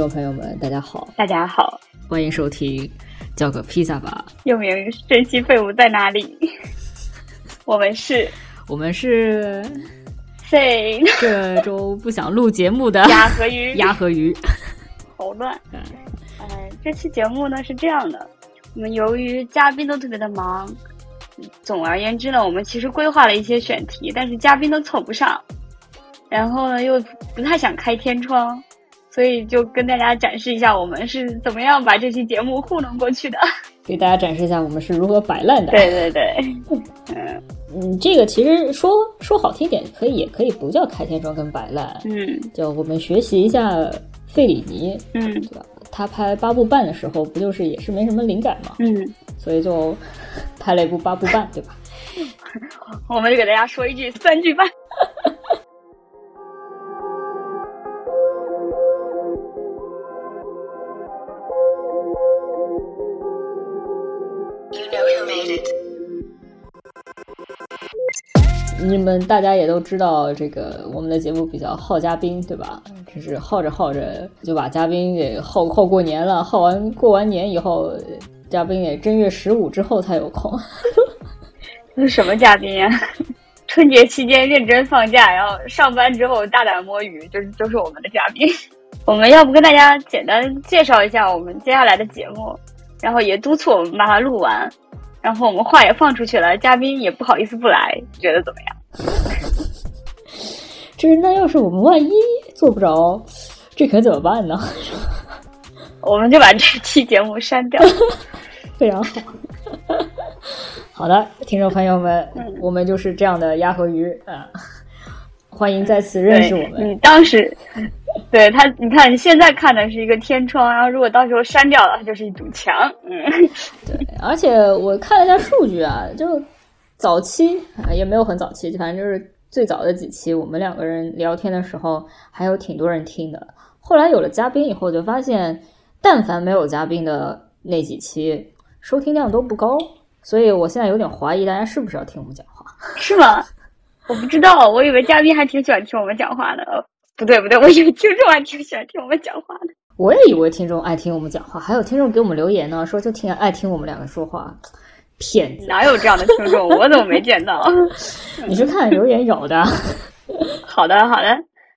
众朋友们，大家好，大家好，欢迎收听叫个披萨吧，又名神奇废物在哪里？我们是，我们是这周不想录节目的鸭和鱼，鸭和鱼，好乱。嗯，这期节目呢是这样的，我们由于嘉宾都特别的忙，总而言之呢，我们其实规划了一些选题，但是嘉宾都凑不上。然后呢，又不太想开天窗，所以就跟大家展示一下我们是怎么样把这期节目糊弄过去的。给大家展示一下我们是如何摆烂的。对对对，嗯嗯，这个其实说说好听点，可以也可以不叫开天窗跟摆烂，嗯，叫我们学习一下费里尼，嗯，对吧？他拍八部半的时候，不就是也是没什么灵感嘛，嗯，所以就拍了一部八部半，对吧？我们就给大家说一句三句半。你们大家也都知道，这个我们的节目比较耗嘉宾，对吧？就是耗着耗着就把嘉宾给耗耗过年了，耗完过完年以后，嘉宾也正月十五之后才有空。那 什么嘉宾呀？春节期间认真放假，然后上班之后大胆摸鱼，就是就是我们的嘉宾。我们要不跟大家简单介绍一下我们接下来的节目，然后也督促我们把它录完。然后我们话也放出去了，嘉宾也不好意思不来，觉得怎么样？这是那要是我们万一做不着，这可怎么办呢？我们就把这期节目删掉，非常好。好的，听众朋友们，我们就是这样的鸭和鱼啊，欢迎再次认识我们。你当时。对他，你看你现在看的是一个天窗，然后如果到时候删掉了，它就是一堵墙。嗯，对，而且我看了一下数据啊，就早期啊也没有很早期，反正就是最早的几期，我们两个人聊天的时候还有挺多人听的。后来有了嘉宾以后，就发现但凡没有嘉宾的那几期，收听量都不高。所以我现在有点怀疑大家是不是要听我们讲话？是吗？我不知道，我以为嘉宾还挺喜欢听我们讲话的。不对不对，我以为听众还挺喜欢听我们讲话的。我也以为听众爱听我们讲话，还有听众给我们留言呢，说就挺爱听我们两个说话。骗子，哪有这样的听众？我怎么没见到？你是看留言有的。好的好的。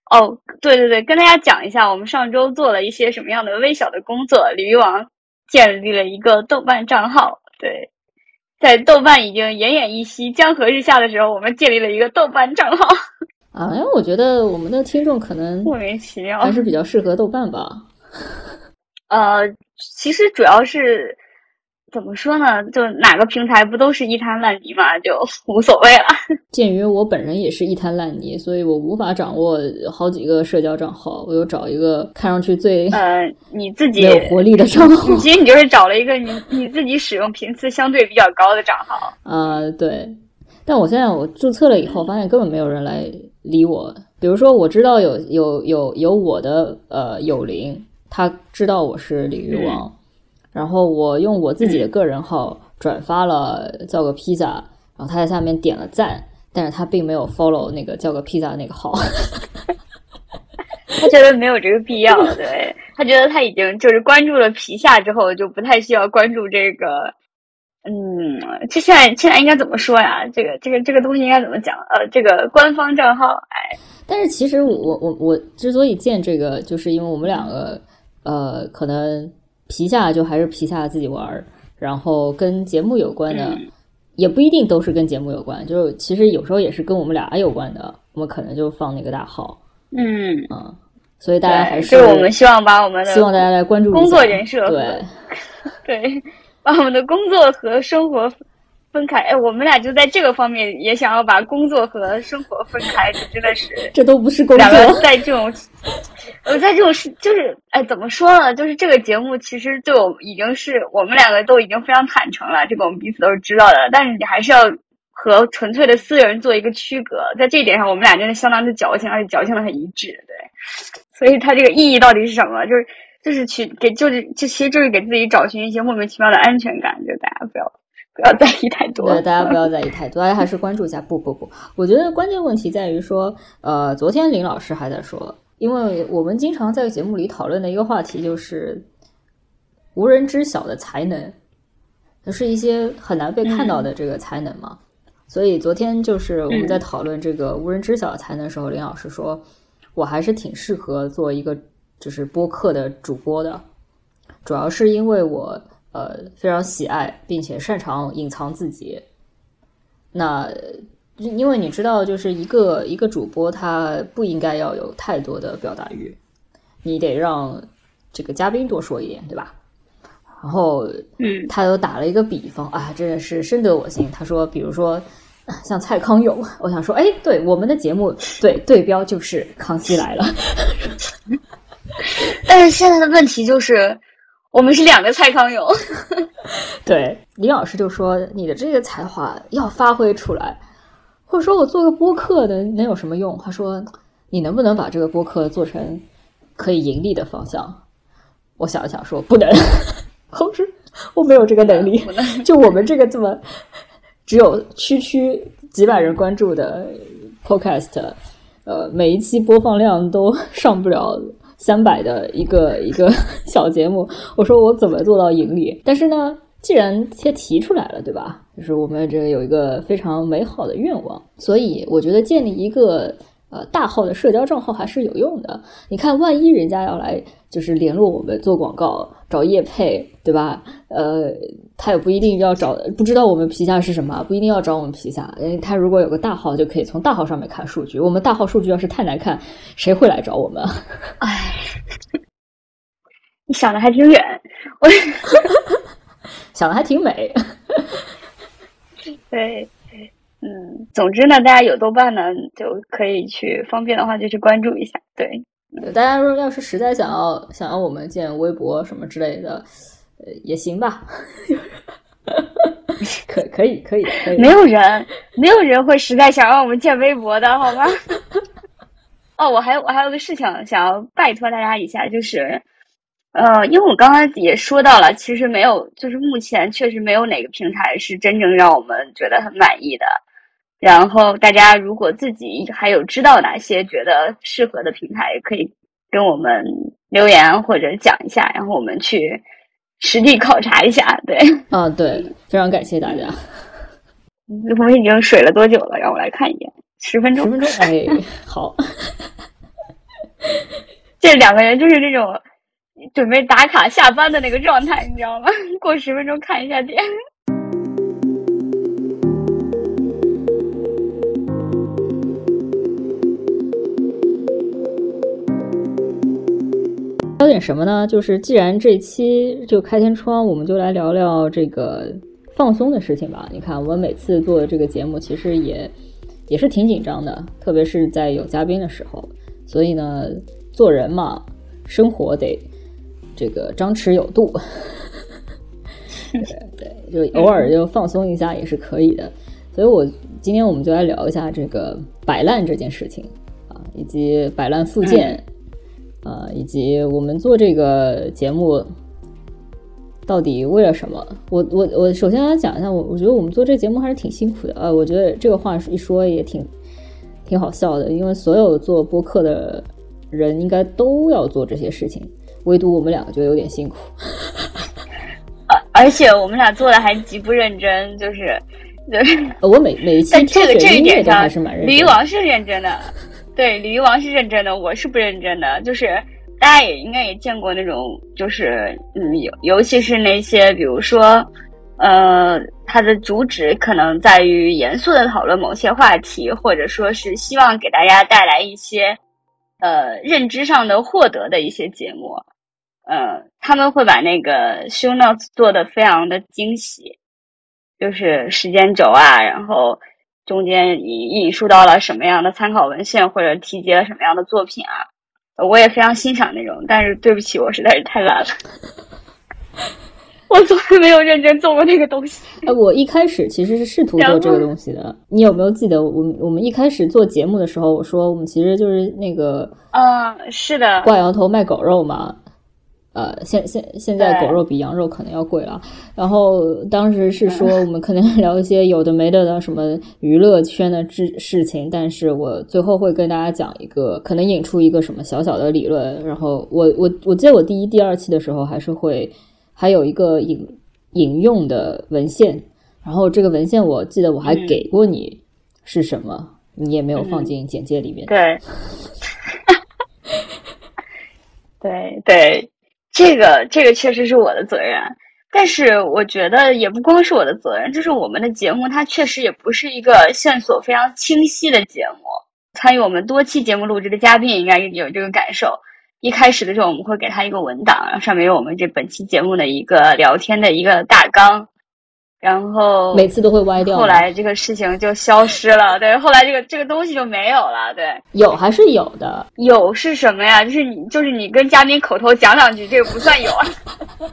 哦，对对对，跟大家讲一下，我们上周做了一些什么样的微小的工作。鲤鱼王建立了一个豆瓣账号。对，在豆瓣已经奄奄一息、江河日下的时候，我们建立了一个豆瓣账号。啊，因为我觉得我们的听众可能莫名其妙，还是比较适合豆瓣吧。呃，其实主要是怎么说呢？就哪个平台不都是一滩烂泥嘛，就无所谓了。鉴于我本人也是一滩烂泥，所以我无法掌握好几个社交账号。我又找一个看上去最呃你自己有活力的账号。其实你就是找了一个你你自己使用频次相对比较高的账号。啊，对。但我现在我注册了以后，发现根本没有人来。理我，比如说我知道有有有有我的呃友邻，他知道我是鲤鱼王，然后我用我自己的个人号转发了叫个披萨，然后他在下面点了赞，但是他并没有 follow 那个叫个披萨那个号，他觉得没有这个必要，对。他觉得他已经就是关注了皮下之后，就不太需要关注这个。嗯，这现在现在应该怎么说呀？这个这个这个东西应该怎么讲？呃，这个官方账号，哎，但是其实我我我之所以建这个，就是因为我们两个，呃，可能皮下就还是皮下自己玩儿，然后跟节目有关的，也不一定都是跟节目有关，就是其实有时候也是跟我们俩有关的，我们可能就放那个大号，嗯嗯，所以大家还是我们希望把我们的希望大家来关注工作人设，对 对。把我们的工作和生活分开，哎，我们俩就在这个方面也想要把工作和生活分开，这真的是这都不是工作。两个在这种，呃，在这种是就是，哎，怎么说呢？就是这个节目其实就已经是我们两个都已经非常坦诚了，这个我们彼此都是知道的。但是你还是要和纯粹的私人做一个区隔，在这一点上，我们俩真的相当的矫情，而且矫情的很一致，对。所以它这个意义到底是什么？就是。就是去给，就是就其实就是给自己找寻一些莫名其妙的安全感，就大家不要不要在意太多。对，大家不要在意 太多，大家还是关注一下。不不不，我觉得关键问题在于说，呃，昨天林老师还在说，因为我们经常在节目里讨论的一个话题就是无人知晓的才能，就是一些很难被看到的这个才能嘛。所以昨天就是我们在讨论这个无人知晓的才能的时候，林老师说我还是挺适合做一个就是播客的主播的，主要是因为我呃非常喜爱并且擅长隐藏自己。那因为你知道，就是一个一个主播，他不应该要有太多的表达欲，你得让这个嘉宾多说一点，对吧？然后，嗯，他又打了一个比方啊，真的是深得我心。他说，比如说像蔡康永，我想说，哎，对，我们的节目对对标就是《康熙来了》，但是现在的问题就是，我们是两个蔡康永。对，李老师就说，你的这个才华要发挥出来。或者说我做个播客的能有什么用？他说：“你能不能把这个播客做成可以盈利的方向？”我想了想说：“不能，我说我没有这个能力。就我们这个这么只有区区几百人关注的 Podcast，呃，每一期播放量都上不了三百的一个一个 小节目，我说我怎么做到盈利？但是呢？”既然先提出来了，对吧？就是我们这有一个非常美好的愿望，所以我觉得建立一个呃大号的社交账号还是有用的。你看，万一人家要来就是联络我们做广告、找业配，对吧？呃，他也不一定要找，不知道我们皮下是什么，不一定要找我们皮下。他如果有个大号，就可以从大号上面看数据。我们大号数据要是太难看，谁会来找我们？哎，你想的还挺远，我。想的还挺美，对，嗯，总之呢，大家有豆瓣呢，就可以去方便的话就去关注一下。对，大家说要是实在想要想要我们建微博什么之类的，呃，也行吧，可可以可以可以。没有人，没有人会实在想让我们建微博的，好吗？哦，我还我还有个事情想要拜托大家一下，就是。呃，因为我刚刚也说到了，其实没有，就是目前确实没有哪个平台是真正让我们觉得很满意的。然后大家如果自己还有知道哪些觉得适合的平台，可以跟我们留言或者讲一下，然后我们去实地考察一下。对，啊，对，非常感谢大家。我们已经水了多久了？让我来看一眼，十分钟。十分钟，哎，好。这两个人就是那种。准备打卡下班的那个状态，你知道吗？过十分钟看一下点。聊点什么呢？就是既然这期就开天窗，我们就来聊聊这个放松的事情吧。你看，我们每次做这个节目，其实也也是挺紧张的，特别是在有嘉宾的时候。所以呢，做人嘛，生活得。这个张弛有度，对对，就偶尔就放松一下也是可以的。所以，我今天我们就来聊一下这个摆烂这件事情啊，以及摆烂附件啊，以及我们做这个节目到底为了什么？我我我首先来讲一下，我我觉得我们做这个节目还是挺辛苦的呃。我觉得这个话一说也挺挺好笑的，因为所有做播客的人应该都要做这些事情。唯独我们两个觉得有点辛苦，而而且我们俩做的还极不认真，就是，就是我每每一期这个这一点上，鲤鱼王是认真的，对，鲤鱼王是认真的，我是不认真的，就是大家也应该也见过那种，就是嗯，尤尤其是那些，比如说，呃，它的主旨可能在于严肃的讨论某些话题，或者说是希望给大家带来一些呃认知上的获得的一些节目。呃，他们会把那个 show notes 做的非常的惊喜，就是时间轴啊，然后中间引引述到了什么样的参考文献，或者提及了什么样的作品啊，我也非常欣赏那种。但是对不起，我实在是太懒了，我从来没有认真做过那个东西。哎，我一开始其实是试图做这个东西的。你有没有记得，我我们一开始做节目的时候，我说我们其实就是那个，嗯，是的，挂羊头卖狗肉嘛。呃，现现现在狗肉比羊肉可能要贵了。然后当时是说我们可能聊一些有的没的的什么娱乐圈的事事情，但是我最后会跟大家讲一个，可能引出一个什么小小的理论。然后我我我记得我第一、第二期的时候还是会还有一个引引用的文献，然后这个文献我记得我还嗯。给过你是什么，你也没有放进简介里面。对，对 对，这个这个确实是我的责任，但是我觉得也不光是我的责任，就是我们的节目它确实也不是一个线索非常清晰的节目。参与我们多期节目录制的嘉宾应该有这个感受。一开始的时候，我们会给他一个文档，然后上面有我们这本期节目的一个聊天的一个大纲，然后每次都会歪掉。后来这个事情就消失了，对，后来这个这个东西就没有了，对。有还是有的，有是什么呀？就是你，就是你跟嘉宾口头讲两句，这个不算有啊。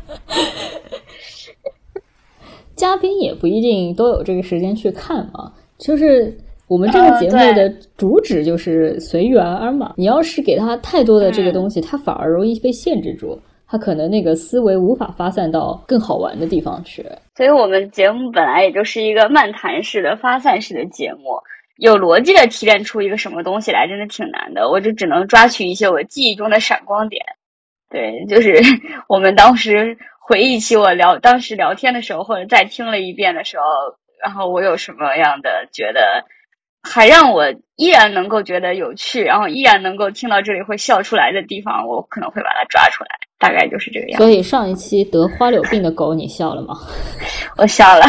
嘉宾也不一定都有这个时间去看嘛。就是我们这个节目呃的主旨就是随遇而安嘛。你要是给他太多的这个嗯东西，他反而容易被限制住，他可能那个思维无法发散到更好玩的地方去。所以我们节目本来也就是一个漫谈式的、发散式的节目，有逻辑的提炼出一个什么东西来，真的挺难的。我就只能抓取一些我记忆中的闪光点。对，就是 我们当时回忆起我聊当时聊天的时候，或者再听了一遍的时候，然后我有什么样的觉得，还让我依然能够觉得有趣，然后依然能够听到这里会笑出来的地方，我可能会把它抓出来。大概就是这个样子。所以上一期得花柳病的狗，你笑了吗？我笑了，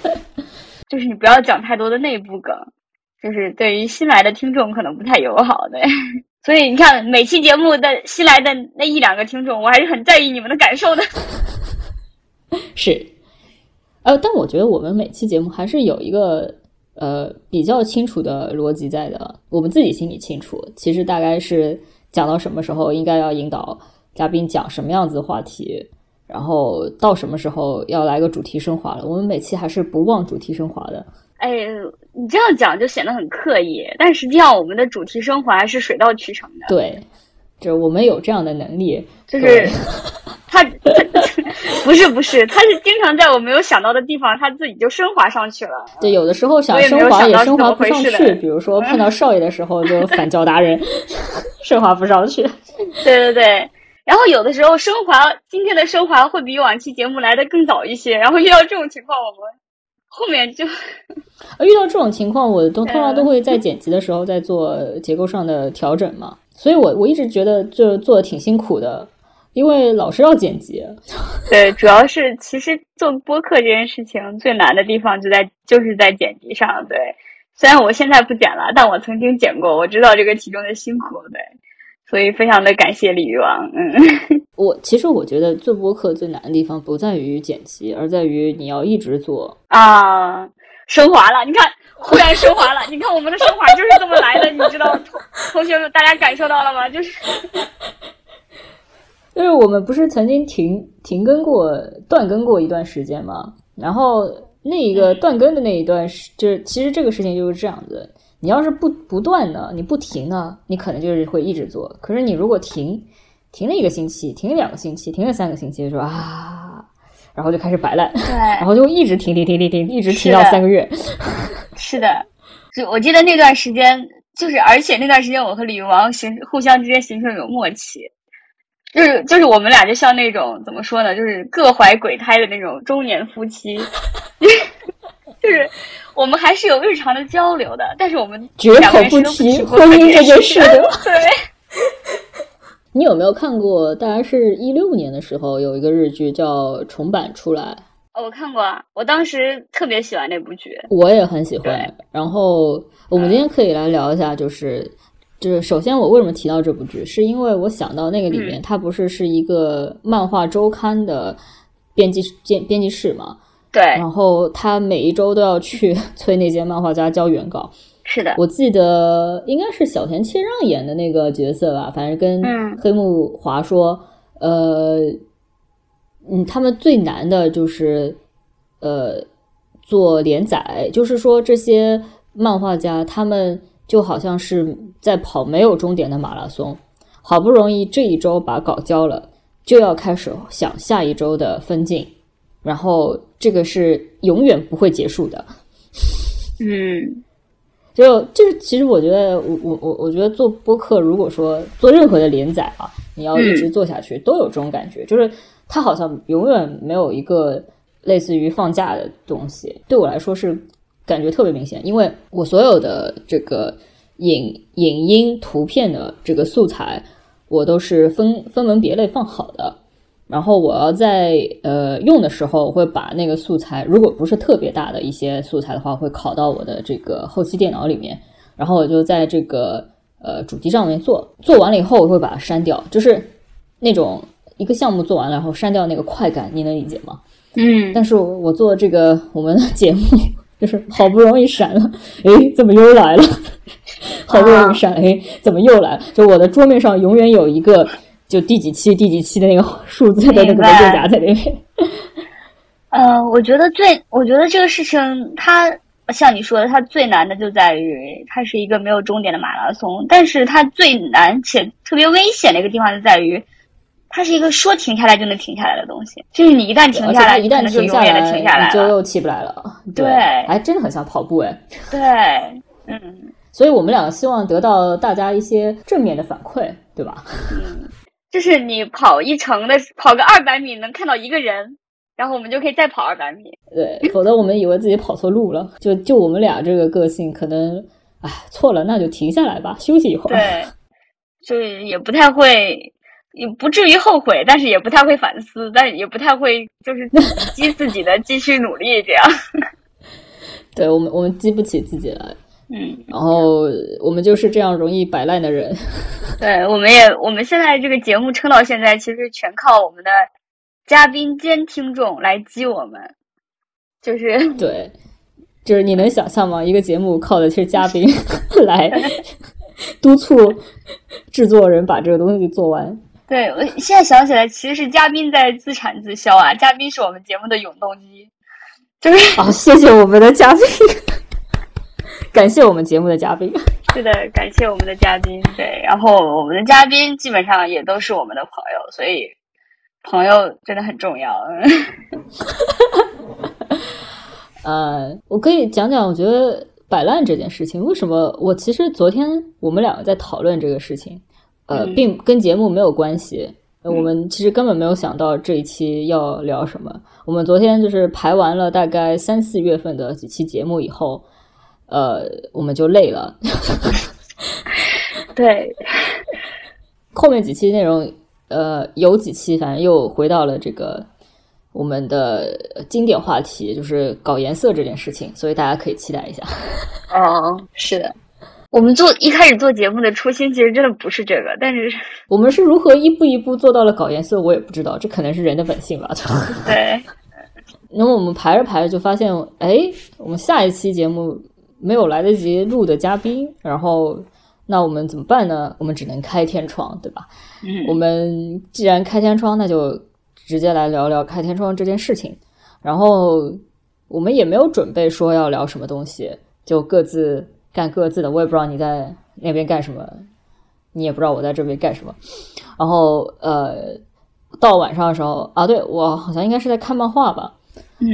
就是你不要讲太多的内部梗，就是对于新来的听众可能不太友好的。所以你看，每期节目的新来的那一两个听众，我还是很在意你们的感受的。是，呃，但我觉得我们每期节目还是有一个呃比较清楚的逻辑在的，我们自己心里清楚。其实大概是讲到什么时候应该要引导嘉宾讲什么样子的话题，然后到什么时候要来个主题升华了。我们每期还是不忘主题升华的。哎，你这样讲就显得很刻意，但实际上我们的主题升华是水到渠成的。对，就我们有这样的能力，就是他他 不是不是，他是经常在我没有想到的地方，他自己就升华上去了。对，有的时候想升华也升华不上去，的比如说碰到少爷的时候就反教达人，升华不上去。对对对。然后有的时候升华，今天的升华会比往期节目来的更早一些。然后遇到这种情况，我们后面就而遇到这种情况，我都通常嗯都会在剪辑的时候再做结构上的调整嘛。所以我我一直觉得就做的挺辛苦的，因为老是要剪辑。对，主要是其实做播客这件事情最难的地方就在就是在剪辑上。对，虽然我现在不剪了，但我曾经剪过，我知道这个其中的辛苦。对，所以非常的感谢鲤鱼王。嗯，我其实我觉得做播客最难的地方不在于剪辑，而在于你要一直做。啊，升华了，你看，忽然升华了。你看我们的升华就是这么来的，你知道，同同学们大家感受到了吗？就是。就是我们不是曾经停停更过、断更过一段时间吗？然后那一个断更的那一段时，就是其实这个事情就是这样子。你要是不不断的，你不停呢，你可能就是会一直做。可是你如果停，停了一个星期，停了两个星期，停了三个星期，说啊，然后就开始摆烂，对然，后就一直停停停停停，一直停到三个月。是的，就我记得那段时间，就是而且那段时间我和鲤鱼王形互相之间形成一种默契，就是就是我们俩就像那种怎么说呢，就是各怀鬼胎的那种中年夫妻，就是我们还是有日常的交流的，但是我们绝口不提婚姻这件事，对。你有没有看过？大概是一六年的时候，有一个日剧叫重版出来，哦，我看过啊，我当时特别喜欢那部剧。我也很喜欢。然后我们今天可以来聊一下，就是就是首先我为什么提到这部剧，是因为我想到那个里面，它不是是一个漫画周刊的编辑编编辑室嘛，对，然后他每一周都要去 催那些漫画家交原稿。是的，我记得应该是小田切让演的那个角色吧，反正跟嗯黑木华说，呃，嗯，他们最难的就是呃做连载，就是说这些漫画家他们就好像是在跑没有终点的马拉松，好不容易这一周把稿交了。就要开始想下一周的分镜，然后这个是永远不会结束的。嗯，就就是，其实我觉得，我我我我觉得做播客，如果说做任何的连载啊，你要一直做下去，都有这种感觉，就是它好像永远没有一个类似于放假的东西。对我来说是感觉特别明显，因为我所有的这个影影音图片的这个素材，我都是分分门别类放好的。然后我要在呃用的时候，会把那个素材，如果不是特别大的一些素材的话，会拷到我的这个后期电脑里面，然后我就在这个呃主机上面做，做完了以后我会把它删掉，就是那种一个项目做完了，然后删掉那个快感，你能理解吗？嗯，但是我我做这个我们的节目，就是好不容易删了，诶，怎么又来了？好不容易删，诶，怎么又来了？就我的桌面上永远有一个。就第几期、第几期的那个数字的那个文件夹在那边。呃，我觉得最，我觉得这个事情，它像你说的，它最难的就在于它是一个没有终点的马拉松。但是它最难且特别危险的一个地方就在于，它是一个说停下来就能停下来的东西。就是你一旦停下来，一旦停下来，停下来你就又起不来了。对，哎，真的很像跑步哎。对，嗯。所以我们两个希望得到大家一些正面的反馈，对吧？嗯。就是你跑一程的，跑个二百米能看到一个人，然后我们就可以再跑二百米。对，否则我们以为自己跑错路了。就就我们俩这个个性，可能哎错了，那就停下来吧，休息一会儿。对，就也不太会，也不至于后悔，但是也不太会反思，但也不太会就是 激自己的继续努力这样。对我们，我们激不起自己来。嗯，然后我们就是这样容易摆烂的人。对，我们也我们现在这个节目撑到现在，其实全靠我们的嘉宾兼听众来激我们。就是 对，就是你能想象吗？一个节目靠的是嘉宾 来督促制作人把这个东西做完。对，我现在想起来，其实是嘉宾在自产自销啊，嘉宾是我们节目的永动机。就是好，谢谢我们的嘉宾。感谢我们节目的嘉宾，是的，感谢我们的嘉宾。对，然后我们的嘉宾基本上也都是我们的朋友，所以朋友真的很重要。呃，我可以讲讲，我觉得摆烂这件事情，为什么我其实昨天我们两个在讨论这个事情，呃，并跟节目没有关系。我们其实根本没有想到这一期要聊什么。我们昨天就是排完了大概三四月份的几期节目以后。呃，我们就累了。对，后面几期内容，呃，有几期反正又回到了这个我们的经典话题，就是搞颜色这件事情，所以大家可以期待一下。哦，是的，我们做一开始做节目的初心其实真的不是这个，但是 我们是如何一步一步做到了搞颜色，我也不知道，这可能是人的本性吧。对。那么我们排着排着就发现，哎，我们下一期节目。没有来得及录的嘉宾，然后那我们怎么办呢？我们只能开天窗，对吧？嗯，我们既然开天窗，那就直接来聊聊开天窗这件事情。然后我们也没有准备说要聊什么东西，就各自干各自的。我也不知道你在那边干什么，你也不知道我在这边干什么。然后呃，到晚上的时候啊，对我好像应该是在看漫画吧。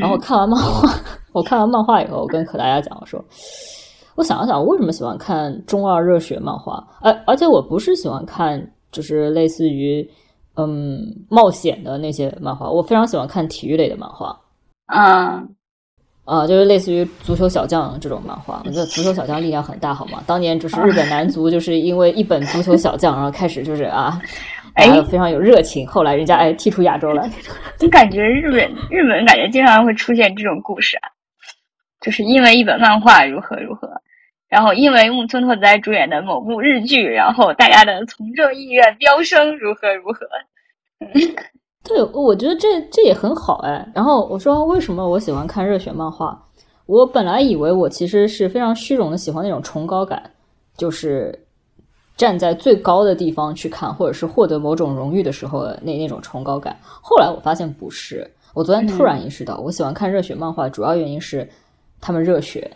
然后看完漫画，我看完漫画以后，我跟可大家讲，我说，我想了想，我为什么喜欢看中二热血漫画？而而且我不是喜欢看，就是类似于嗯冒险的那些漫画，我非常喜欢看体育类的漫画。啊啊，就是类似于足球小将这种漫画。我觉得足球小将力量很大，好吗？当年就是日本男足，就是因为一本足球小将，然后开始就是啊。哎，非常有热情。后来人家哎踢出亚洲了，就感觉日本日本感觉经常会出现这种故事啊，就是因为一本漫画如何如何，然后因为木村拓哉主演的某部日剧，然后大家的从政意愿飙升，如何如何。对，我觉得这这也很好哎。然后我说为什么我喜欢看热血漫画？我本来以为我其实是非常虚荣的，喜欢那种崇高感，就是。站在最高的地方去看，或者是获得某种荣誉的时候，那那种崇高感。后来我发现不是。我昨天突然意识到，我喜欢看热血漫画，主要原因是他们热血。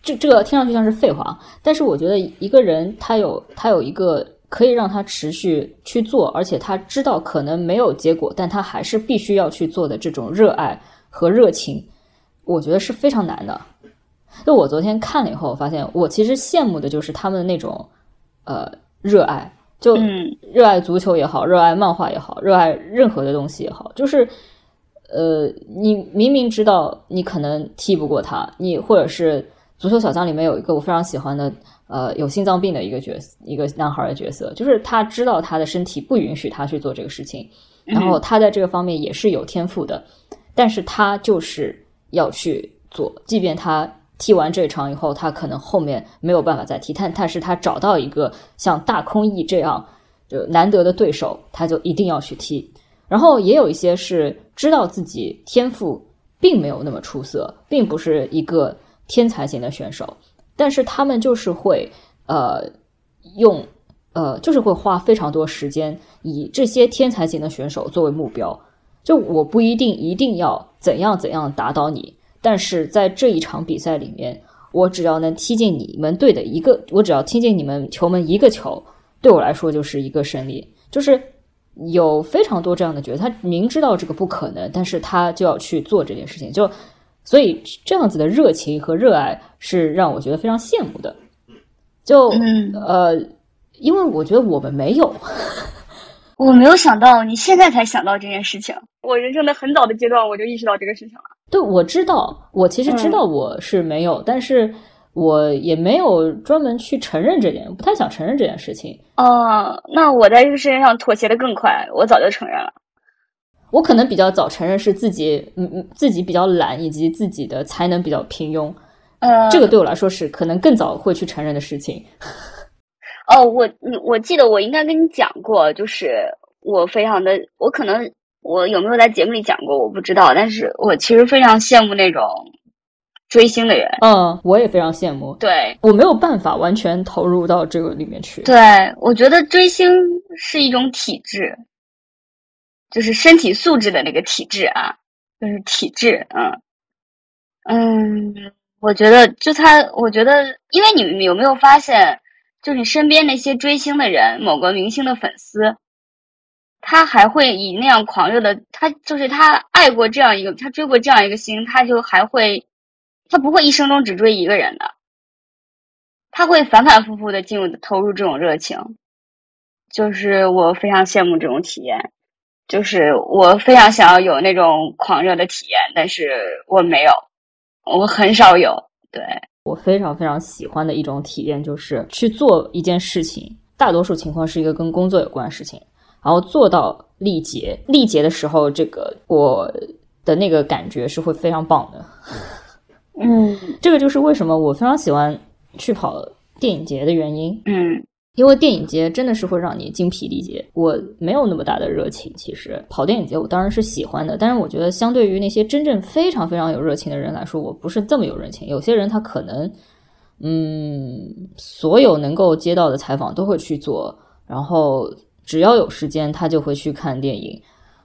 这这个听上去像是废话，但是我觉得一个人他有他有一个可以让他持续去做，而且他知道可能没有结果，但他还是必须要去做的这种热爱和热情，我觉得是非常难的。就我昨天看了以后，我发现我其实羡慕的就是他们的那种呃热爱，就热爱足球也好，热爱漫画也好，热爱任何的东西也好，就是呃，你明明知道你可能踢不过他，你或者是足球小将里面有一个我非常喜欢的。呃，有心脏病的一个角色，一个男孩的角色，就是他知道他的身体不允许他去做这个事情，然后他在这个方面也是有天赋的，但是他就是要去做，即便他踢完这场以后，他可能后面没有办法再踢，但但是他找到一个像大空翼这样就难得的对手，他就一定要去踢。然后也有一些是知道自己天赋并没有那么出色，并不是一个天才型的选手。但是他们就是会，呃，用，呃，就是会花非常多时间，以这些天才型的选手作为目标。就我不一定一定要怎样怎样打倒你，但是在这一场比赛里面，我只要能踢进你们队的一个，我只要踢进你们球门一个球，对我来说就是一个胜利。就是有非常多这样的角色，他明知道这个不可能，但是他就要去做这件事情。就所以这样子的热情和热爱是让我觉得非常羡慕的，就呃，因为我觉得我们没有，我没有想到你现在才想到这件事情。我人生的很早的阶段我就意识到这个事情了。对，我知道，我其实知道我是没有，但是我也没有专门去承认这点，不太想承认这件事情。哦，那我在这个世界上妥协的更快，我早就承认了。我可能比较早承认是自己，嗯嗯，自己比较懒，以及自己的才能比较平庸。呃，这个对我来说是可能更早会去承认的事情。哦，我我记得我应该跟你讲过，就是我非常的，我可能我有没有在节目里讲过，我不知道。但是我其实非常羡慕那种追星的人。嗯，我也非常羡慕。对，我没有办法完全投入到这个里面去。对，我觉得追星是一种体质。就是身体素质的那个体质啊，就是体质，嗯嗯，我觉得就他，我觉得，因为你们有没有发现，就是你身边那些追星的人，某个明星的粉丝，他还会以那样狂热的，他就是他爱过这样一个，他追过这样一个星，他就还会，他不会一生中只追一个人的，他会反反复复的进入投入这种热情，就是我非常羡慕这种体验。就是我非常想要有那种狂热的体验，但是我没有，我很少有。对我非常非常喜欢的一种体验，就是去做一件事情，大多数情况是一个跟工作有关的事情，然后做到力竭，力竭的时候，这个我的那个感觉是会非常棒的。嗯，这个就是为什么我非常喜欢去跑电影节的原因。嗯。因为电影节真的是会让你精疲力竭，我没有那么大的热情。其实跑电影节我当然是喜欢的，但是我觉得相对于那些真正非常非常有热情的人来说，我不是这么有热情。有些人他可能，嗯，所有能够接到的采访都会去做，然后只要有时间他就会去看电影，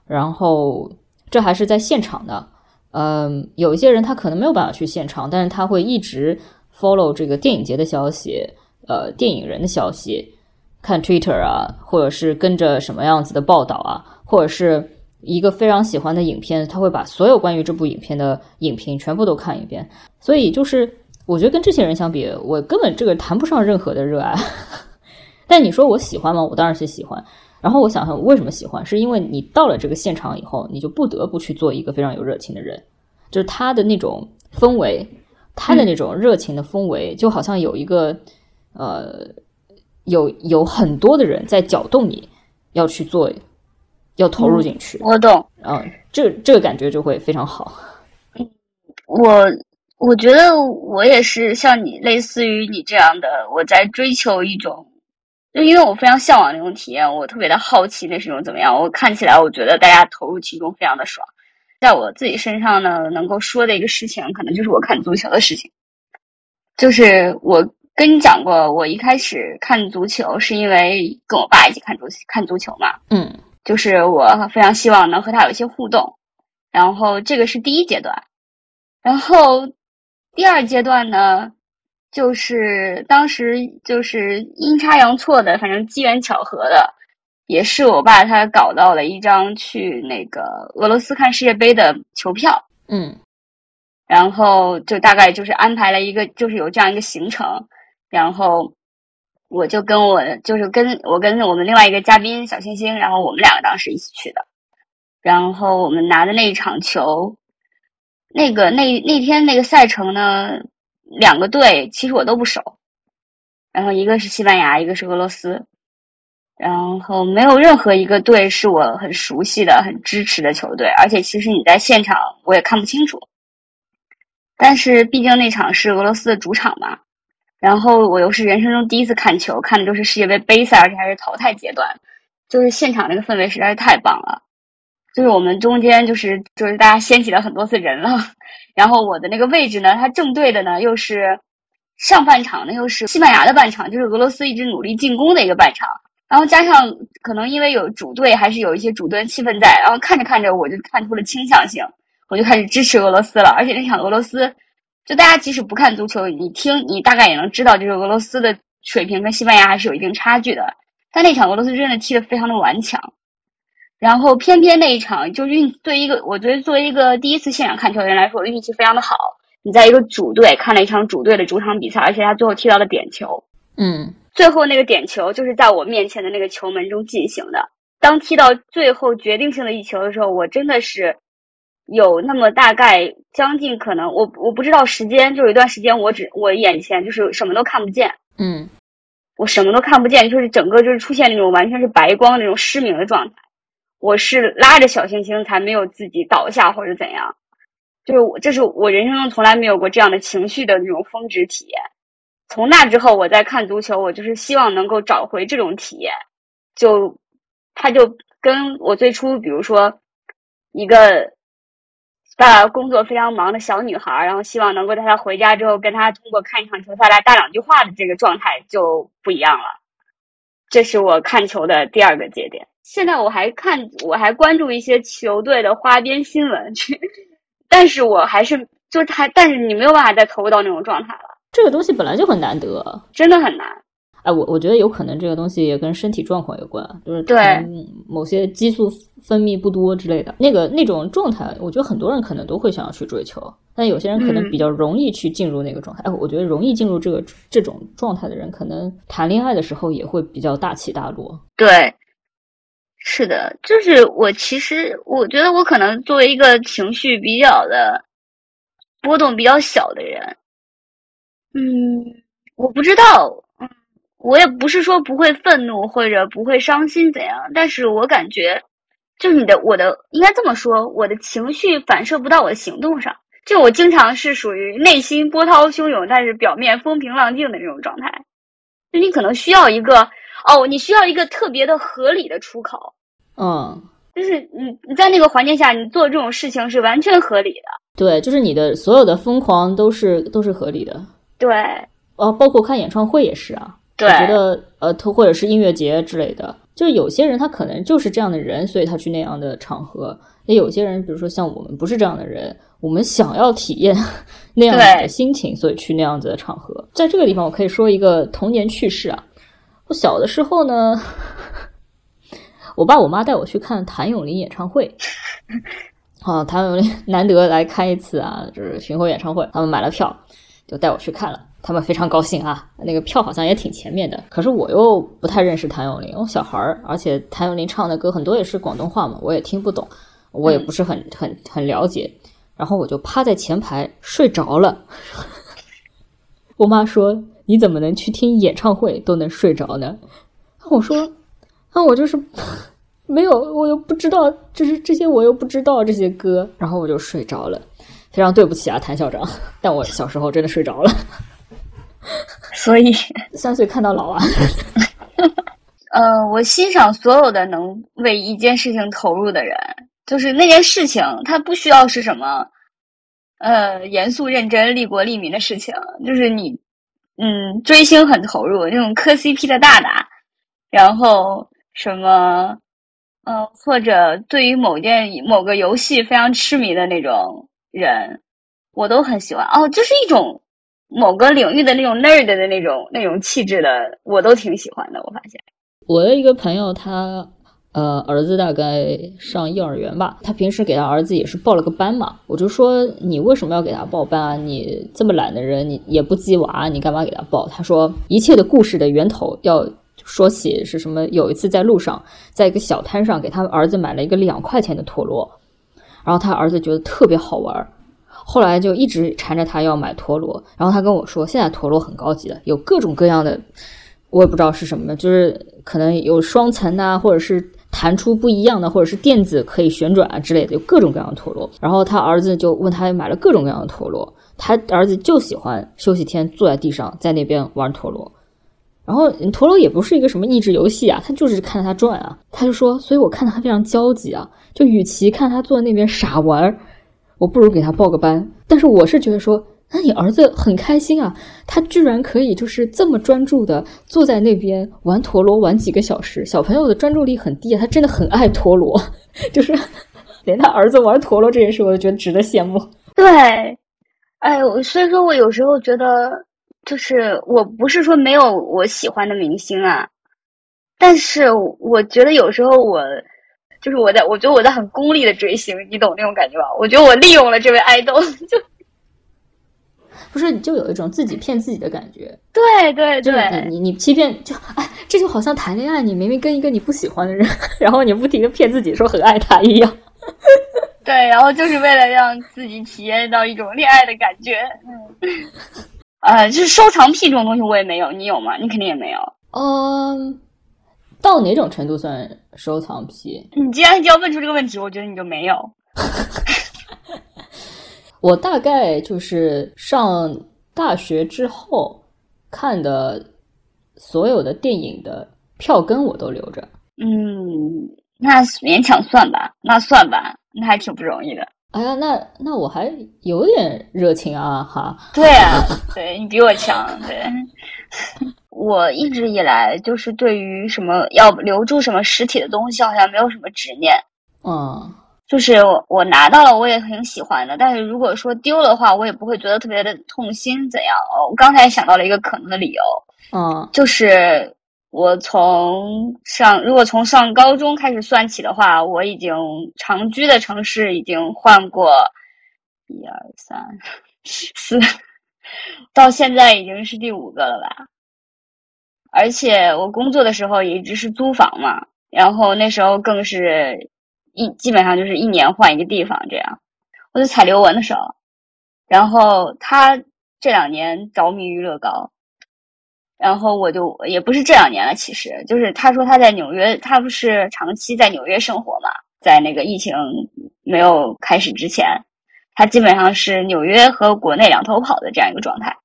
然后这还是在现场的。嗯，有一些人他可能没有办法去现场，但是他会一直 follow 这个电影节的消息。呃，电影人的消息，看 Twitter 啊，或者是跟着什么样子的报道啊，或者是一个非常喜欢的影片，他会把所有关于这部影片的影评全部都看一遍。所以就是，我觉得跟这些人相比，我根本这个谈不上任何的热爱。但你说我喜欢吗？我当然是喜欢。然后我想想，为什么喜欢？是因为你到了这个现场以后，你就不得不去做一个非常有热情的人，就是他的那种氛围，他的那种热情的氛围，就好像有一个。呃，有有很多的人在搅动你，要去做，要投入进去。我懂，嗯，这这个感觉就会非常好。我我觉得我也是像你，类似于你这样的，我在追求一种，就因为我非常向往那种体验，我特别的好奇那是一种怎么样。我看起来，我觉得大家投入其中非常的爽。在我自己身上呢，能够说的一个事情，可能就是我看足球的事情，就是我。跟你讲过，我一开始看足球是因为跟我爸一起看足看足球嘛，嗯，就是我非常希望能和他有一些互动，然后这个是第一阶段，然后第二阶段呢，就是当时就是阴差阳错的，反正机缘巧合的，也是我爸他搞到了一张去那个俄罗斯看世界杯的球票，嗯。然后就大概就是安排了一个，就是有这样一个行程，然后我就跟我就是跟我跟我们另外一个嘉宾小星星，然后我们两个当时一起去的，然后我们拿的那一场球，那个那那天那个赛程呢，两个队其实我都不熟，然后一个是西班牙，一个是俄罗斯，然后没有任何一个队是我很熟悉的、很支持的球队，而且其实你在现场我也看不清楚。但是毕竟那场是俄罗斯的主场嘛，然后我又是人生中第一次看球，看的都是世界杯杯赛，而且还是淘汰阶段，就是现场那个氛围实在是太棒了。就是我们中间就是就是大家掀起了很多次人了，然后我的那个位置呢，它正对的呢又是上半场呢又是西班牙的半场，就是俄罗斯一直努力进攻的一个半场，然后加上可能因为有主队还是有一些主队气氛在，然后看着看着我就看出了倾向性。我就开始支持俄罗斯了，而且那场俄罗斯，就大家即使不看足球，你听你大概也能知道，就是俄罗斯的水平跟西班牙还是有一定差距的。但那场俄罗斯真的踢得非常的顽强，然后偏偏那一场就运对一个，我觉得作为一个第一次现场看球的人来说，我运气非常的好。你在一个主队看了一场主队的主场比赛，而且他最后踢到了点球，嗯最后那个点球就是在我面前的那个球门中进行的。当踢到最后决定性的一球的时候，我真的是。有那么大概将近可能，我我不知道时间，就有一段时间我只我眼前就是什么都看不见，嗯我什么都看不见，就是整个就是出现那种完全是白光那种失明的状态。我是拉着小星星才没有自己倒下或者怎样，就是我这是我人生中从来没有过这样的情绪的那种峰值体验。从那之后，我在看足球，我就是希望能够找回这种体验。就他就跟我最初，比如说一个。爸爸工作非常忙的小女孩，然后希望能够在她回家之后跟她通过看一场球赛来搭两句话的这个状态就不一样了。这是我看球的第二个节点。现在我还看，我还关注一些球队的花边新闻，但是我还是就是还，但是你没有办法再投入到那种状态了。这个东西本来就很难得，真的很难。哎，我我觉得有可能这个东西也跟身体状况有关，就是对某些激素分泌不多之类的，那个那种状态，我觉得很多人可能都会想要去追求，但有些人可能比较容易去进入那个状态。哎、我觉得容易进入这个这种状态的人，可能谈恋爱的时候也会比较大起大落。对，是的，就是我其实我觉得我可能作为一个情绪比较的波动比较小的人，嗯，我不知道，嗯，我也不是说不会愤怒或者不会伤心怎样，但是我感觉，就是你的我的应该这么说，我的情绪反射不到我的行动上，就我经常是属于内心波涛汹涌，但是表面风平浪静的那种状态，就你可能需要一个哦，你需要一个特别的合理的出口，嗯，就是你你在那个环境下，你做这种事情是完全合理的，对，就是你的所有的疯狂都是都是合理的。对。哦，包括看演唱会也是啊。对我觉得呃，他或者是音乐节之类的，就是有些人他可能就是这样的人，所以他去那样的场合；也有些人，比如说像我们不是这样的人，我们想要体验 那样子的心情，所以去那样子的场合。在这个地方，我可以说一个童年趣事啊。我小的时候呢，我爸我妈带我去看谭咏麟演唱会。啊，谭咏麟难得来开一次啊，就是巡回演唱会，他们买了票，就带我去看了。他们非常高兴啊，那个票好像也挺前面的。可是我又不太认识谭咏麟，我小孩儿，而且谭咏麟唱的歌很多也是广东话嘛，我也听不懂，我也不是很很很了解。然后我就趴在前排睡着了。我妈说：“你怎么能去听演唱会都能睡着呢？”我说：“啊，我就是没有，我又不知道，就是这些我又不知道这些歌，然后我就睡着了。非常对不起啊，谭校长，但我小时候真的睡着了。所以 三岁看到老啊。呃，我欣赏所有的能为一件事情投入的人，就是那件事情，它不需要是什么，呃，严肃认真、利国利民的事情，就是你，嗯，追星很投入，那种磕 CP 的大大，然后什么，呃，或者对于某件某个游戏非常痴迷的那种人，我都很喜欢。哦，这是一种，某个领域的那种 nerd 的那种那种气质的，我都挺喜欢的。我发现我的一个朋友，他呃儿子大概上幼儿园吧，他平时给他儿子也是报了个班嘛。我就说你为什么要给他报班啊？你这么懒的人，你也不鸡娃，你干嘛给他报？他说一切的故事的源头要说起是什么？有一次在路上，在一个小摊上给他儿子买了一个两块钱的陀螺，然后他儿子觉得特别好玩。后来就一直缠着他要买陀螺，然后他跟我说，现在陀螺很高级的，有各种各样的，我也不知道是什么，就是可能有双层啊，或者是弹出不一样的，或者是电子可以旋转啊之类的，有各种各样的陀螺。然后他儿子就问他买了各种各样的陀螺，他儿子就喜欢休息天坐在地上在那边玩陀螺。然后陀螺也不是一个什么益智游戏啊，他就是看着他转啊。他就说，所以我看他非常焦急啊，就与其看他坐在那边傻玩儿。我不如给他报个班，但是我是觉得说，那你儿子很开心啊，他居然可以就是这么专注的坐在那边玩陀螺玩几个小时。小朋友的专注力很低啊，他真的很爱陀螺，就是 连他儿子玩陀螺这件事，我都觉得值得羡慕。对，哎，所以说我有时候觉得，就是我不是说没有我喜欢的明星啊，但是我觉得有时候我。就是我在，我觉得我在很功利的追星，你懂那种感觉吧？我觉得我利用了这位爱豆，就 不是，就有一种自己骗自己的感觉。对对对，你你你欺骗，就哎，这就好像谈恋爱，你明明跟一个你不喜欢的人，然后你不停的骗自己说很爱他一样。对，然后就是为了让自己体验到一种恋爱的感觉。嗯，呃，就是收藏癖这种东西我也没有，你有吗？你肯定也没有。嗯。到哪种程度算收藏癖？你既然就要问出这个问题，我觉得你就没有。我大概就是上大学之后看的所有的电影的票根我都留着。嗯，那勉强算吧，那算吧，那还挺不容易的。哎呀，那那我还有点热情啊，哈。对啊，对你比我强，对。我一直以来就是对于什么要留住什么实体的东西，好像没有什么执念。嗯，就是我拿到了，我也挺喜欢的。但是如果说丢的话，我也不会觉得特别的痛心。怎样？我刚才想到了一个可能的理由。嗯，就是我从上，如果从上高中开始算起的话，我已经长居的城市已经换过一二三 四，到现在已经是第五个了吧。而且我工作的时候也一直是租房嘛，然后那时候更是一基本上就是一年换一个地方这样。我就踩刘雯的手，然后他这两年着迷于乐高，然后我就也不是这两年了，其实就是他说他在纽约，他不是长期在纽约生活嘛，在那个疫情没有开始之前，他基本上是纽约和国内两头跑的这样一个状态，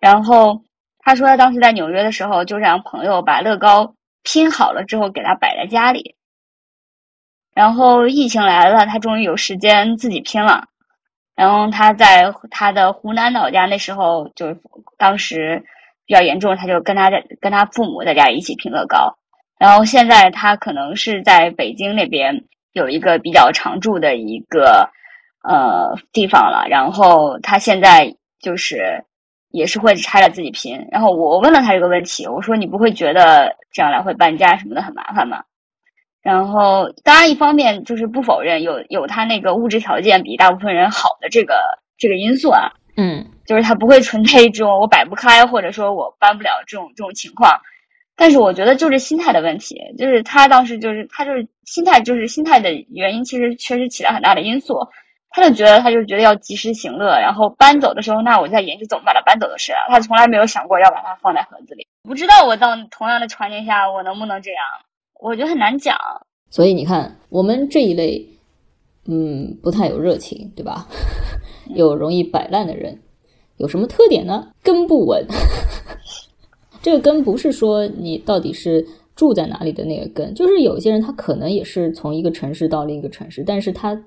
然后。他说他当时在纽约的时候，就让朋友把乐高拼好了之后给他摆在家里。然后疫情来了，他终于有时间自己拼了。然后他在他的湖南老家那时候，就当时比较严重，他就跟他在跟他父母在家一起拼乐高。然后现在他可能是在北京那边有一个比较常住的一个呃地方了。然后他现在就是。也是会拆了自己拼，然后我问了他这个问题，我说你不会觉得这样来回搬家什么的很麻烦吗？然后当然一方面就是不否认有有他那个物质条件比大部分人好的这个这个因素啊，嗯，就是他不会存在一种我摆不开或者说我搬不了这种这种情况，但是我觉得就是心态的问题，就是他当时就是他就是心态就是心态的原因，其实确实起了很大的因素。他就觉得，他就觉得要及时行乐，然后搬走的时候，那我就在研究怎么把它搬走的事啊。他从来没有想过要把它放在盒子里。不知道我到同样的环境下，我能不能这样？我觉得很难讲。所以你看，我们这一类，嗯，不太有热情，对吧？有容易摆烂的人，有什么特点呢？根不稳。这个根不是说你到底是住在哪里的那个根，就是有些人他可能也是从一个城市到另一个城市，但是他。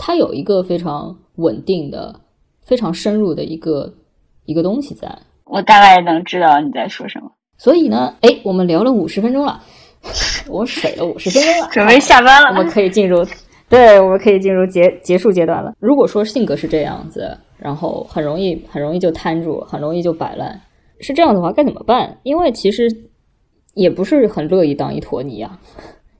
他有一个非常稳定的、非常深入的一个一个东西在。我大概能知道你在说什么。所以呢，哎，我们聊了五十分钟了，我水了五十分钟了，准备下班了。我们可以进入对，我们可以进入结结束阶段了。如果说性格是这样子，然后很容易很容易就瘫住，很容易就摆烂，是这样的话该怎么办？因为其实也不是很乐意当一坨泥啊。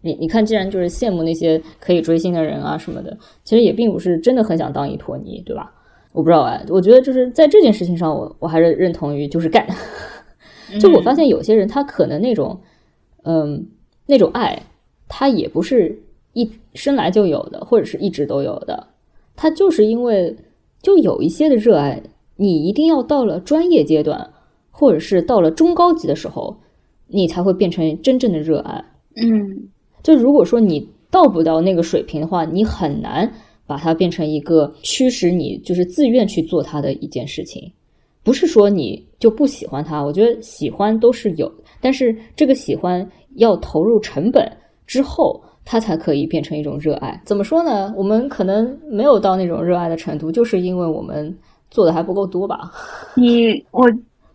你你看，既然就是羡慕那些可以追星的人啊什么的，其实也并不是真的很想当一坨泥，对吧？我不知道哎，我觉得就是在这件事情上，我我还是认同于就是干。就我发现有些人他可能那种，嗯，那种爱，他也不是一生来就有的，或者是一直都有的，他就是因为就有一些的热爱，你一定要到了专业阶段，或者是到了中高级的时候，你才会变成真正的热爱。嗯。就如果说你到不到那个水平的话，你很难把它变成一个驱使你就是自愿去做它的一件事情。不是说你就不喜欢它，我觉得喜欢都是有，但是这个喜欢要投入成本之后，它才可以变成一种热爱。怎么说呢？我们可能没有到那种热爱的程度，就是因为我们做的还不够多吧。你我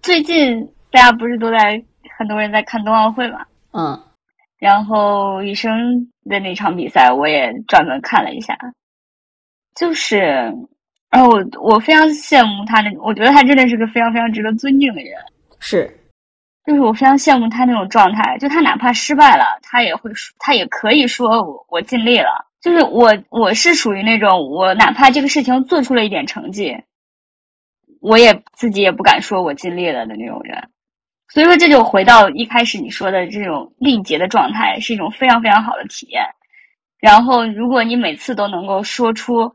最近大家不是都在很多人在看冬奥会嘛？嗯。然后羽生的那场比赛，我也专门看了一下，就是，然后我我非常羡慕他那，我觉得他真的是个非常非常值得尊敬的人。是，就是我非常羡慕他那种状态，就他哪怕失败了，他也会说，他也可以说我我尽力了。就是我我是属于那种，我哪怕这个事情做出了一点成绩，我也自己也不敢说我尽力了的那种人。所以说，这就回到一开始你说的这种力竭的状态，是一种非常非常好的体验。然后，如果你每次都能够说出，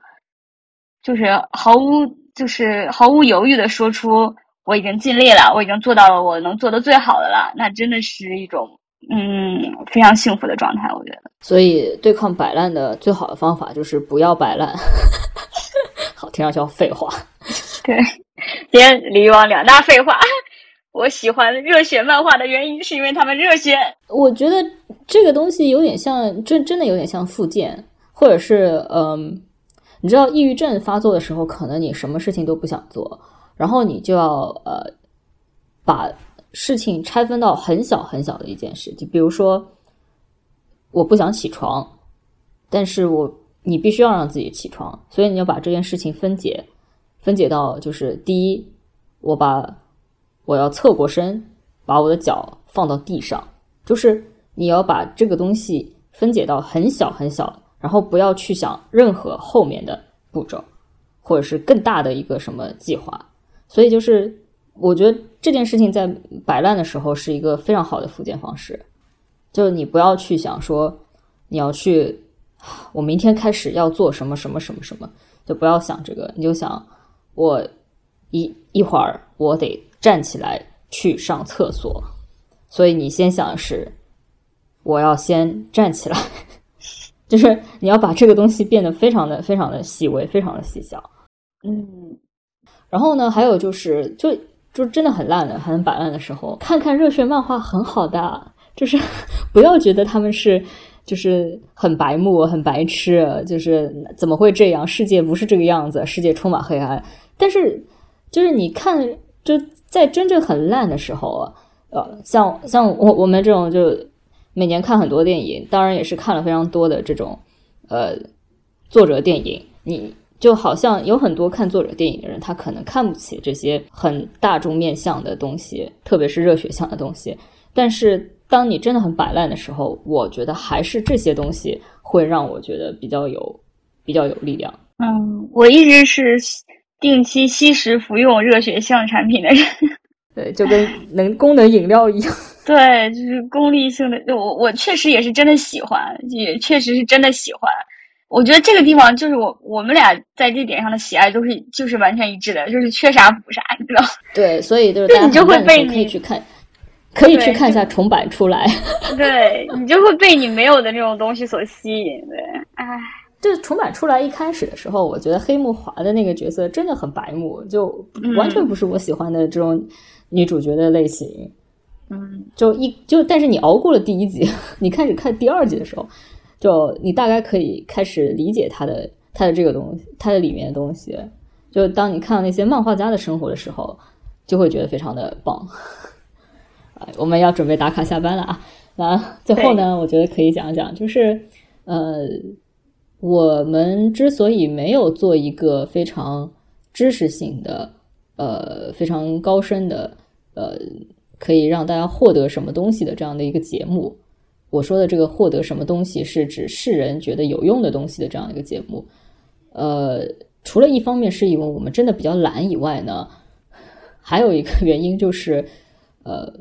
就是毫无就是毫无犹豫的说出我已经尽力了，我已经做到了我能做的最好的了，那真的是一种嗯非常幸福的状态。我觉得，所以对抗摆烂的最好的方法就是不要摆烂。好，听上去废话。对，今天李玉王两大废话。我喜欢热血漫画的原因是因为他们热血。我觉得这个东西有点像，真真的有点像复健，或者是嗯，你知道，抑郁症发作的时候，可能你什么事情都不想做，然后你就要呃，把事情拆分到很小很小的一件事，就比如说，我不想起床，但是我你必须要让自己起床，所以你要把这件事情分解，分解到就是第一，我把。我要侧过身，把我的脚放到地上，就是你要把这个东西分解到很小很小，然后不要去想任何后面的步骤，或者是更大的一个什么计划。所以就是，我觉得这件事情在摆烂的时候是一个非常好的复健方式。就你不要去想说你要去，我明天开始要做什么什么什么什么，就不要想这个，你就想我一一会儿我得。站起来去上厕所，所以你先想的是，我要先站起来，就是你要把这个东西变得非常的、非常的细微、非常的细小。嗯，然后呢，还有就是，就就真的很烂的、很摆烂的时候，看看热血漫画很好的，就是 不要觉得他们是就是很白目、很白痴，就是怎么会这样？世界不是这个样子，世界充满黑暗。但是就是你看，就。在真正很烂的时候，呃，像像我我们这种就每年看很多电影，当然也是看了非常多的这种呃作者电影。你就好像有很多看作者电影的人，他可能看不起这些很大众面向的东西，特别是热血向的东西。但是当你真的很摆烂的时候，我觉得还是这些东西会让我觉得比较有比较有力量。嗯，我一直是。定期吸食服用热血向产品的人，对，就跟能功能饮料一样。对，就是功利性的。我我确实也是真的喜欢，也确实是真的喜欢。我觉得这个地方就是我我们俩在这点上的喜爱都是就是完全一致的，就是缺啥补啥，你知道？对，所以就是你就会被你可以去看，可以去看一下重版出来。对你就会被你没有的那种东西所吸引。对，唉。就重版出来一开始的时候，我觉得黑木华的那个角色真的很白目，就完全不是我喜欢的这种女主角的类型。嗯，就一就但是你熬过了第一集，你开始看第二集的时候，就你大概可以开始理解他的他的这个东西，他的里面的东西。就当你看到那些漫画家的生活的时候，就会觉得非常的棒。我们要准备打卡下班了啊！那最后呢，我觉得可以讲讲，就是呃。我们之所以没有做一个非常知识性的、呃非常高深的、呃可以让大家获得什么东西的这样的一个节目，我说的这个获得什么东西是指世人觉得有用的东西的这样一个节目，呃，除了一方面是因为我们真的比较懒以外呢，还有一个原因就是，呃，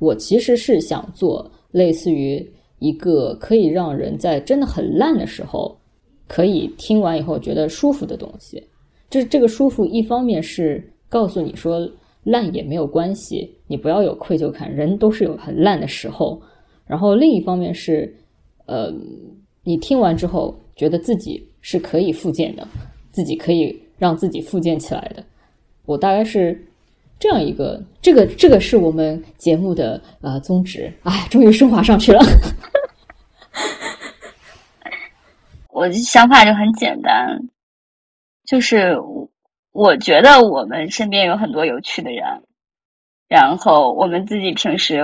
我其实是想做类似于一个可以让人在真的很烂的时候，可以听完以后觉得舒服的东西。这这个舒服，一方面是告诉你说烂也没有关系，你不要有愧疚感，人都是有很烂的时候。然后另一方面是，呃，你听完之后觉得自己是可以复健的，自己可以让自己复健起来的。我大概是这样一个，这个这个是我们节目的呃宗旨。哎，终于升华上去了。我的想法就很简单，就是我觉得我们身边有很多有趣的人，然后我们自己平时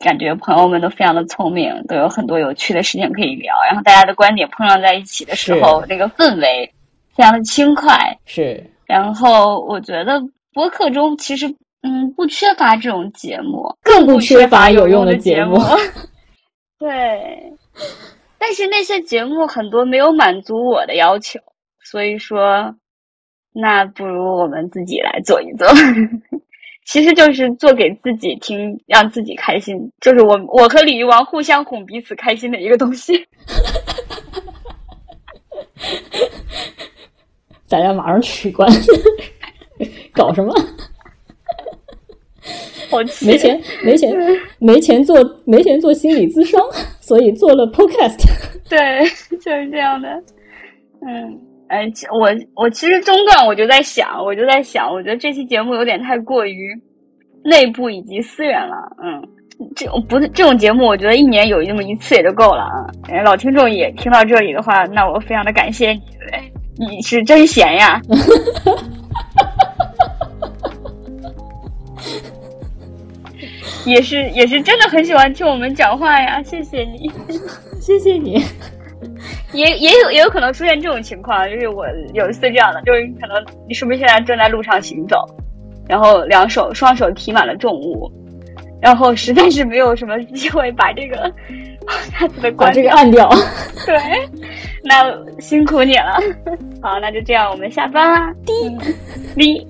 感觉朋友们都非常的聪明，都有很多有趣的事情可以聊，然后大家的观点碰撞在一起的时候，那个氛围非常的轻快。是，然后我觉得播客中其实嗯不缺乏这种节目，更不缺乏有用的节目。对。但是那些节目很多没有满足我的要求，所以说，那不如我们自己来做一做。其实就是做给自己听，让自己开心，就是我我和鲤鱼王互相哄彼此开心的一个东西。大家马上取关，搞什么？没钱，没钱，没钱做，没钱做心理咨商，所以做了 podcast。对，就是这样的。嗯，哎，我我其实中段我就在想，我就在想，我觉得这期节目有点太过于内部以及私人了。嗯，这种不是这种节目，我觉得一年有那么一次也就够了啊。老听众也听到这里的话，那我非常的感谢你，你是真闲呀。也是也是真的很喜欢听我们讲话呀，谢谢你，谢谢你。也也有也有可能出现这种情况，就是我有一次这样的，就是可能你是不是现在正在路上行走，然后两手双手提满了重物，然后实在是没有什么机会把这个下次的把这个按掉。对，那辛苦你了。好，那就这样，我们下班啦。滴滴。